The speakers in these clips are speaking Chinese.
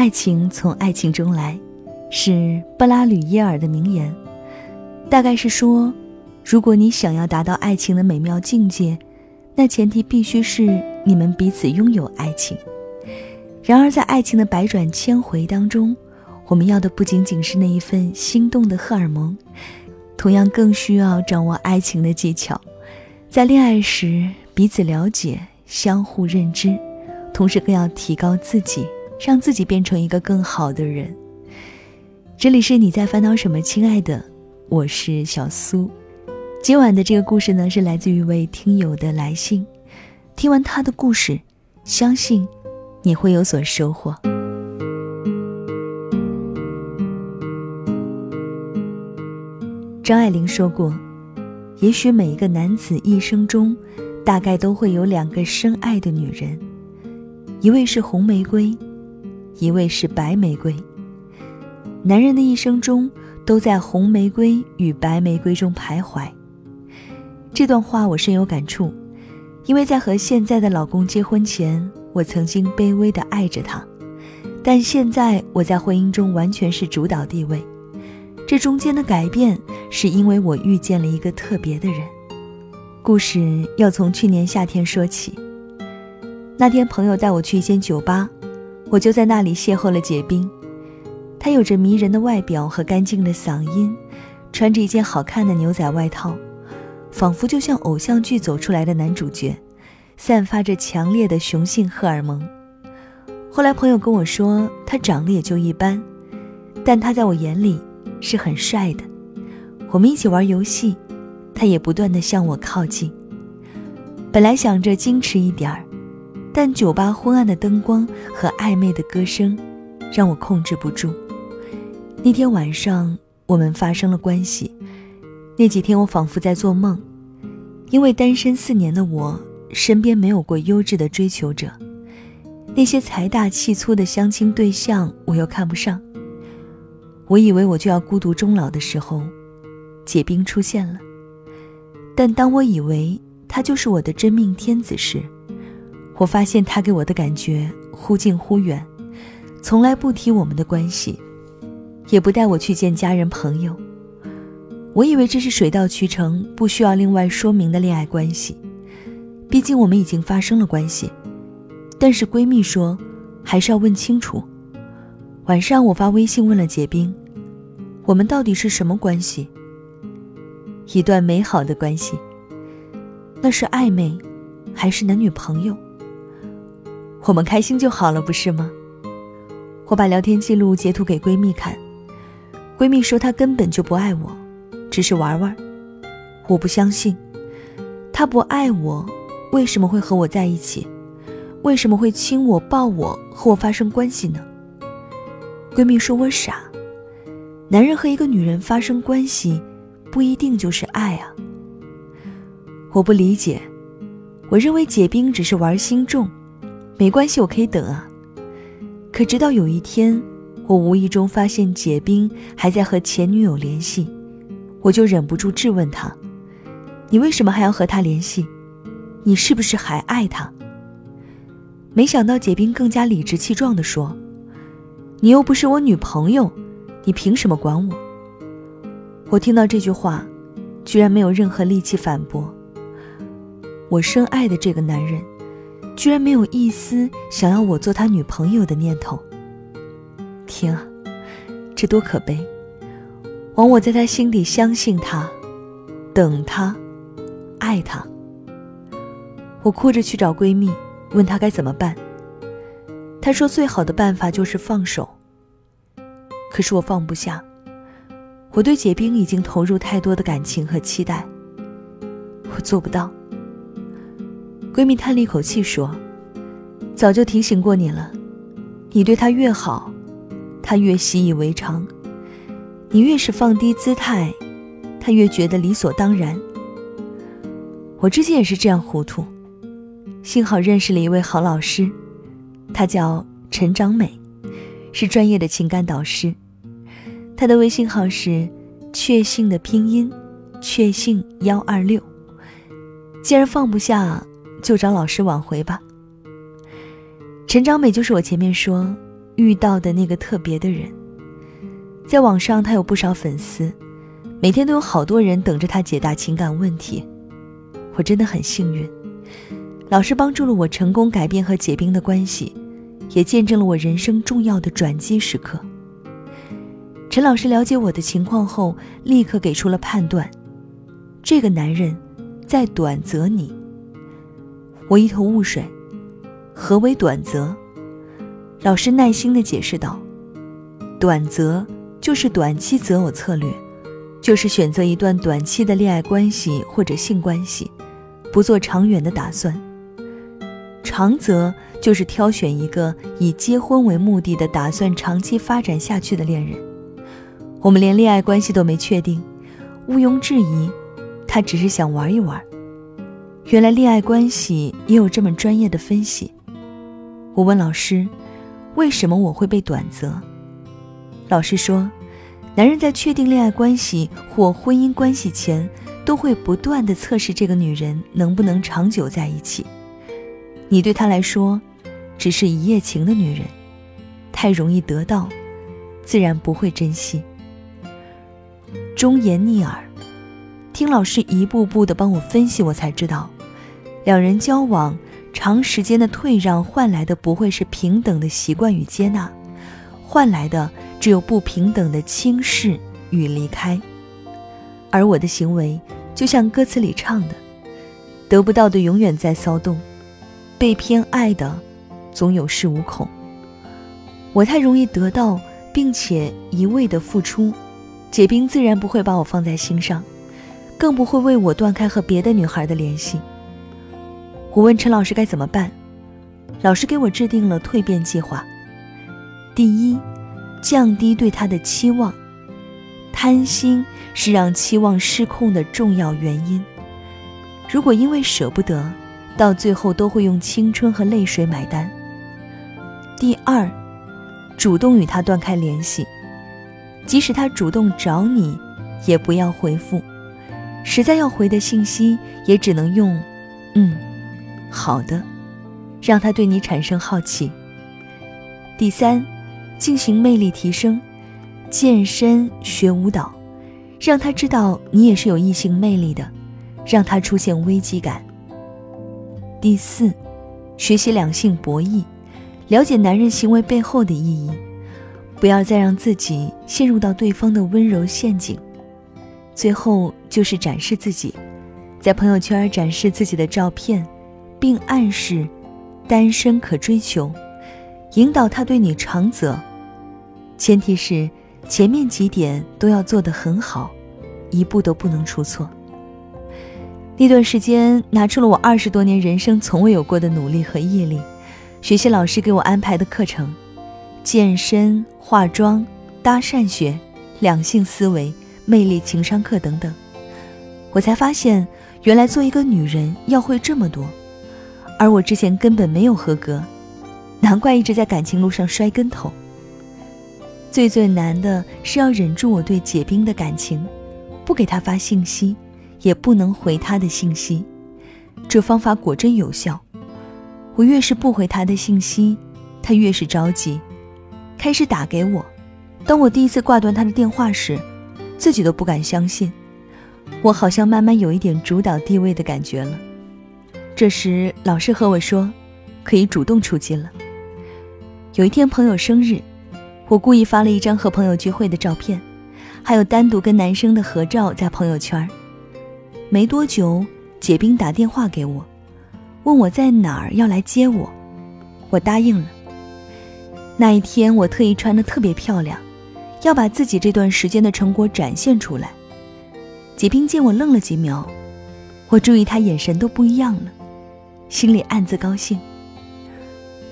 爱情从爱情中来，是布拉吕耶尔的名言。大概是说，如果你想要达到爱情的美妙境界，那前提必须是你们彼此拥有爱情。然而，在爱情的百转千回当中，我们要的不仅仅是那一份心动的荷尔蒙，同样更需要掌握爱情的技巧，在恋爱时彼此了解、相互认知，同时更要提高自己。让自己变成一个更好的人。这里是你在烦恼什么，亲爱的，我是小苏。今晚的这个故事呢，是来自于一位听友的来信。听完他的故事，相信你会有所收获。张爱玲说过：“也许每一个男子一生中，大概都会有两个深爱的女人，一位是红玫瑰。”一位是白玫瑰。男人的一生中都在红玫瑰与白玫瑰中徘徊。这段话我深有感触，因为在和现在的老公结婚前，我曾经卑微的爱着他，但现在我在婚姻中完全是主导地位。这中间的改变，是因为我遇见了一个特别的人。故事要从去年夏天说起。那天朋友带我去一间酒吧。我就在那里邂逅了解冰，他有着迷人的外表和干净的嗓音，穿着一件好看的牛仔外套，仿佛就像偶像剧走出来的男主角，散发着强烈的雄性荷尔蒙。后来朋友跟我说，他长得也就一般，但他在我眼里是很帅的。我们一起玩游戏，他也不断的向我靠近。本来想着矜持一点儿。但酒吧昏暗的灯光和暧昧的歌声，让我控制不住。那天晚上，我们发生了关系。那几天，我仿佛在做梦，因为单身四年的我，身边没有过优质的追求者。那些财大气粗的相亲对象，我又看不上。我以为我就要孤独终老的时候，解冰出现了。但当我以为他就是我的真命天子时，我发现他给我的感觉忽近忽远，从来不提我们的关系，也不带我去见家人朋友。我以为这是水到渠成、不需要另外说明的恋爱关系，毕竟我们已经发生了关系。但是闺蜜说，还是要问清楚。晚上我发微信问了结冰，我们到底是什么关系？一段美好的关系？那是暧昧，还是男女朋友？我们开心就好了，不是吗？我把聊天记录截图给闺蜜看，闺蜜说她根本就不爱我，只是玩玩。我不相信，她不爱我，为什么会和我在一起？为什么会亲我、抱我，和我发生关系呢？闺蜜说我傻，男人和一个女人发生关系，不一定就是爱啊。我不理解，我认为解冰只是玩心重。没关系，我可以等啊。可直到有一天，我无意中发现解冰还在和前女友联系，我就忍不住质问他：“你为什么还要和他联系？你是不是还爱他？”没想到解冰更加理直气壮地说：“你又不是我女朋友，你凭什么管我？”我听到这句话，居然没有任何力气反驳。我深爱的这个男人。居然没有一丝想要我做他女朋友的念头。天啊，这多可悲！枉我在他心底相信他，等他，爱他。我哭着去找闺蜜，问她该怎么办。她说最好的办法就是放手。可是我放不下，我对解冰已经投入太多的感情和期待，我做不到。闺蜜叹了一口气说：“早就提醒过你了，你对他越好，他越习以为常；你越是放低姿态，他越觉得理所当然。我之前也是这样糊涂，幸好认识了一位好老师，他叫陈长美，是专业的情感导师。他的微信号是‘确信’的拼音‘确信幺二六’。既然放不下。”就找老师挽回吧。陈长美就是我前面说遇到的那个特别的人。在网上，他有不少粉丝，每天都有好多人等着他解答情感问题。我真的很幸运，老师帮助了我成功改变和解冰的关系，也见证了我人生重要的转机时刻。陈老师了解我的情况后，立刻给出了判断：这个男人在短择你。我一头雾水，何为短择？老师耐心地解释道：“短择就是短期择偶策略，就是选择一段短期的恋爱关系或者性关系，不做长远的打算。长择就是挑选一个以结婚为目的的，打算长期发展下去的恋人。”我们连恋爱关系都没确定，毋庸置疑，他只是想玩一玩。原来恋爱关系也有这么专业的分析。我问老师，为什么我会被短择？老师说，男人在确定恋爱关系或婚姻关系前，都会不断的测试这个女人能不能长久在一起。你对他来说，只是一夜情的女人，太容易得到，自然不会珍惜。忠言逆耳，听老师一步步的帮我分析，我才知道，两人交往长时间的退让换来的不会是平等的习惯与接纳，换来的只有不平等的轻视与离开。而我的行为就像歌词里唱的，得不到的永远在骚动，被偏爱的总有恃无恐。我太容易得到，并且一味的付出。解冰自然不会把我放在心上，更不会为我断开和别的女孩的联系。我问陈老师该怎么办，老师给我制定了蜕变计划。第一，降低对他的期望，贪心是让期望失控的重要原因。如果因为舍不得，到最后都会用青春和泪水买单。第二，主动与他断开联系。即使他主动找你，也不要回复。实在要回的信息，也只能用“嗯，好的”，让他对你产生好奇。第三，进行魅力提升，健身学舞蹈，让他知道你也是有异性魅力的，让他出现危机感。第四，学习两性博弈，了解男人行为背后的意义。不要再让自己陷入到对方的温柔陷阱。最后就是展示自己，在朋友圈展示自己的照片，并暗示单身可追求，引导他对你长择。前提是前面几点都要做得很好，一步都不能出错。那段时间拿出了我二十多年人生从未有过的努力和毅力，学习老师给我安排的课程。健身、化妆、搭讪学、两性思维、魅力情商课等等，我才发现，原来做一个女人要会这么多，而我之前根本没有合格，难怪一直在感情路上摔跟头。最最难的是要忍住我对解冰的感情，不给他发信息，也不能回他的信息。这方法果真有效，我越是不回他的信息，他越是着急。开始打给我，当我第一次挂断他的电话时，自己都不敢相信，我好像慢慢有一点主导地位的感觉了。这时老师和我说，可以主动出击了。有一天朋友生日，我故意发了一张和朋友聚会的照片，还有单独跟男生的合照在朋友圈。没多久，解冰打电话给我，问我在哪儿要来接我，我答应了。那一天，我特意穿的特别漂亮，要把自己这段时间的成果展现出来。解冰见我愣了几秒，我注意他眼神都不一样了，心里暗自高兴。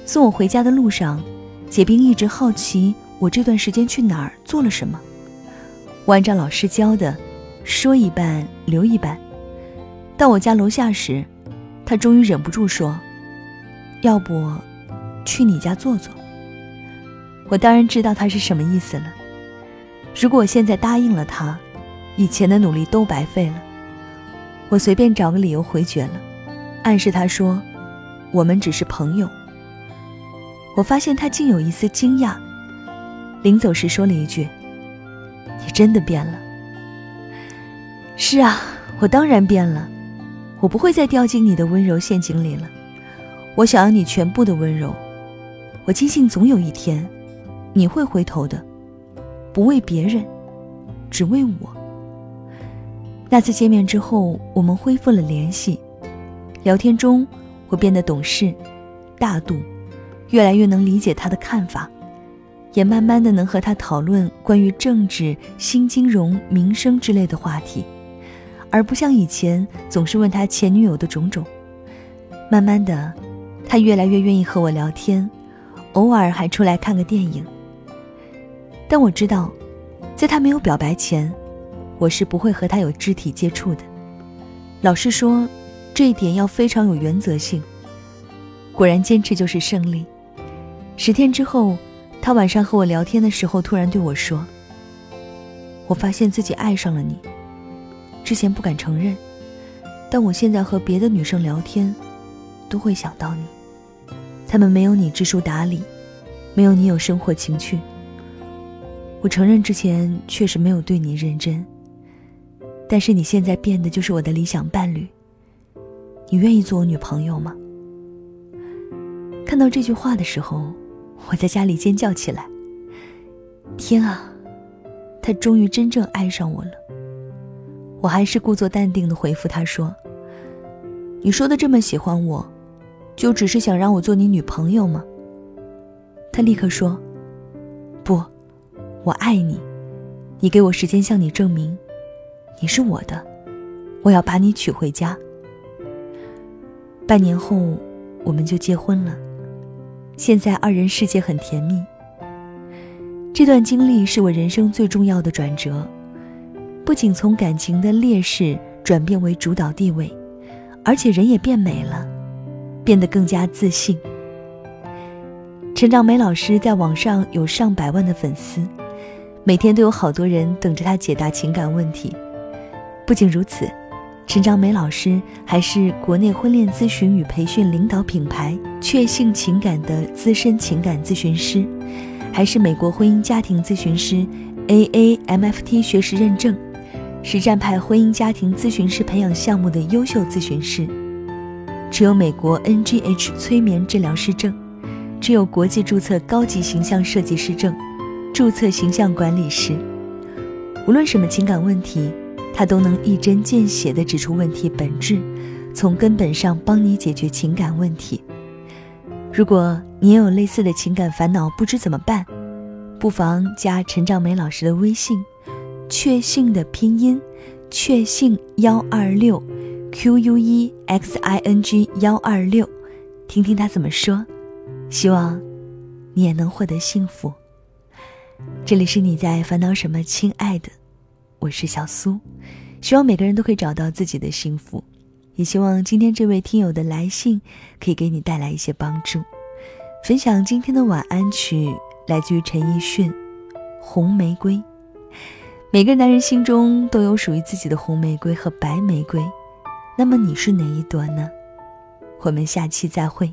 送我回家的路上，解冰一直好奇我这段时间去哪儿做了什么。我按照老师教的，说一半留一半。到我家楼下时，他终于忍不住说：“要不，去你家坐坐。”我当然知道他是什么意思了。如果我现在答应了他，以前的努力都白费了。我随便找个理由回绝了，暗示他说：“我们只是朋友。”我发现他竟有一丝惊讶。临走时说了一句：“你真的变了。”是啊，我当然变了，我不会再掉进你的温柔陷阱里了。我想要你全部的温柔，我坚信总有一天，你会回头的，不为别人，只为我。那次见面之后，我们恢复了联系，聊天中我变得懂事、大度，越来越能理解他的看法。也慢慢的能和他讨论关于政治、新金融、民生之类的话题，而不像以前总是问他前女友的种种。慢慢的，他越来越愿意和我聊天，偶尔还出来看个电影。但我知道，在他没有表白前，我是不会和他有肢体接触的。老师说，这一点要非常有原则性。果然，坚持就是胜利。十天之后。他晚上和我聊天的时候，突然对我说：“我发现自己爱上了你，之前不敢承认，但我现在和别的女生聊天，都会想到你。他们没有你知书达理，没有你有生活情趣。我承认之前确实没有对你认真，但是你现在变的就是我的理想伴侣。你愿意做我女朋友吗？”看到这句话的时候。我在家里尖叫起来。天啊，他终于真正爱上我了。我还是故作淡定的回复他说：“你说的这么喜欢我，就只是想让我做你女朋友吗？”他立刻说：“，我爱你。你给我时间向你证明，你是我的。我要把你娶回家。”半年后，我们就结婚了。现在二人世界很甜蜜。这段经历是我人生最重要的转折，不仅从感情的劣势转变为主导地位，而且人也变美了，变得更加自信。陈长梅老师在网上有上百万的粉丝，每天都有好多人等着他解答情感问题。不仅如此。陈长梅老师还是国内婚恋咨询与培训领导品牌“确信情感”的资深情感咨询师，还是美国婚姻家庭咨询师 AAMFT 学识认证、实战派婚姻家庭咨询师培养项目的优秀咨询师，持有美国 NGH 催眠治疗师证，持有国际注册高级形象设计师证，注册形象管理师。无论什么情感问题。他都能一针见血地指出问题本质，从根本上帮你解决情感问题。如果你也有类似的情感烦恼，不知怎么办，不妨加陈兆梅老师的微信，确信的拼音，确信幺二六，Q U E X I N G 幺二六，听听他怎么说。希望你也能获得幸福。这里是你在烦恼什么，亲爱的。我是小苏，希望每个人都可以找到自己的幸福，也希望今天这位听友的来信可以给你带来一些帮助。分享今天的晚安曲来自于陈奕迅，《红玫瑰》。每个男人心中都有属于自己的红玫瑰和白玫瑰，那么你是哪一朵呢？我们下期再会。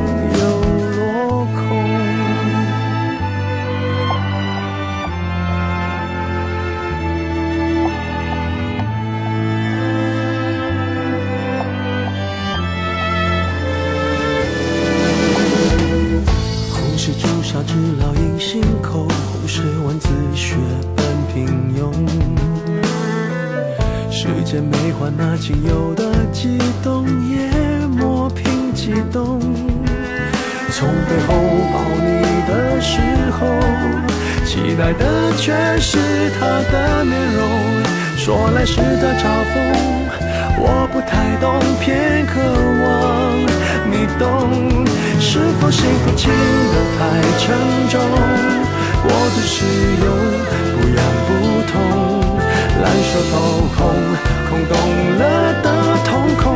期待的却是他的面容。说来是在嘲讽，我不太懂，偏渴望你懂。是否幸福轻得太沉重？过度使用，不痒不痛，烂熟透空，空洞了的瞳孔，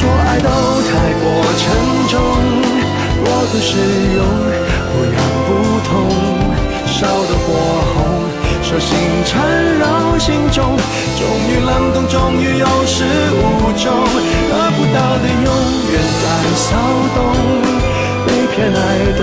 说爱都太过沉重，过度使用，不痒不痛，烧得火红，手心缠绕心中，终于冷冻，终于有始无终，得不到的永远在骚动，被偏爱的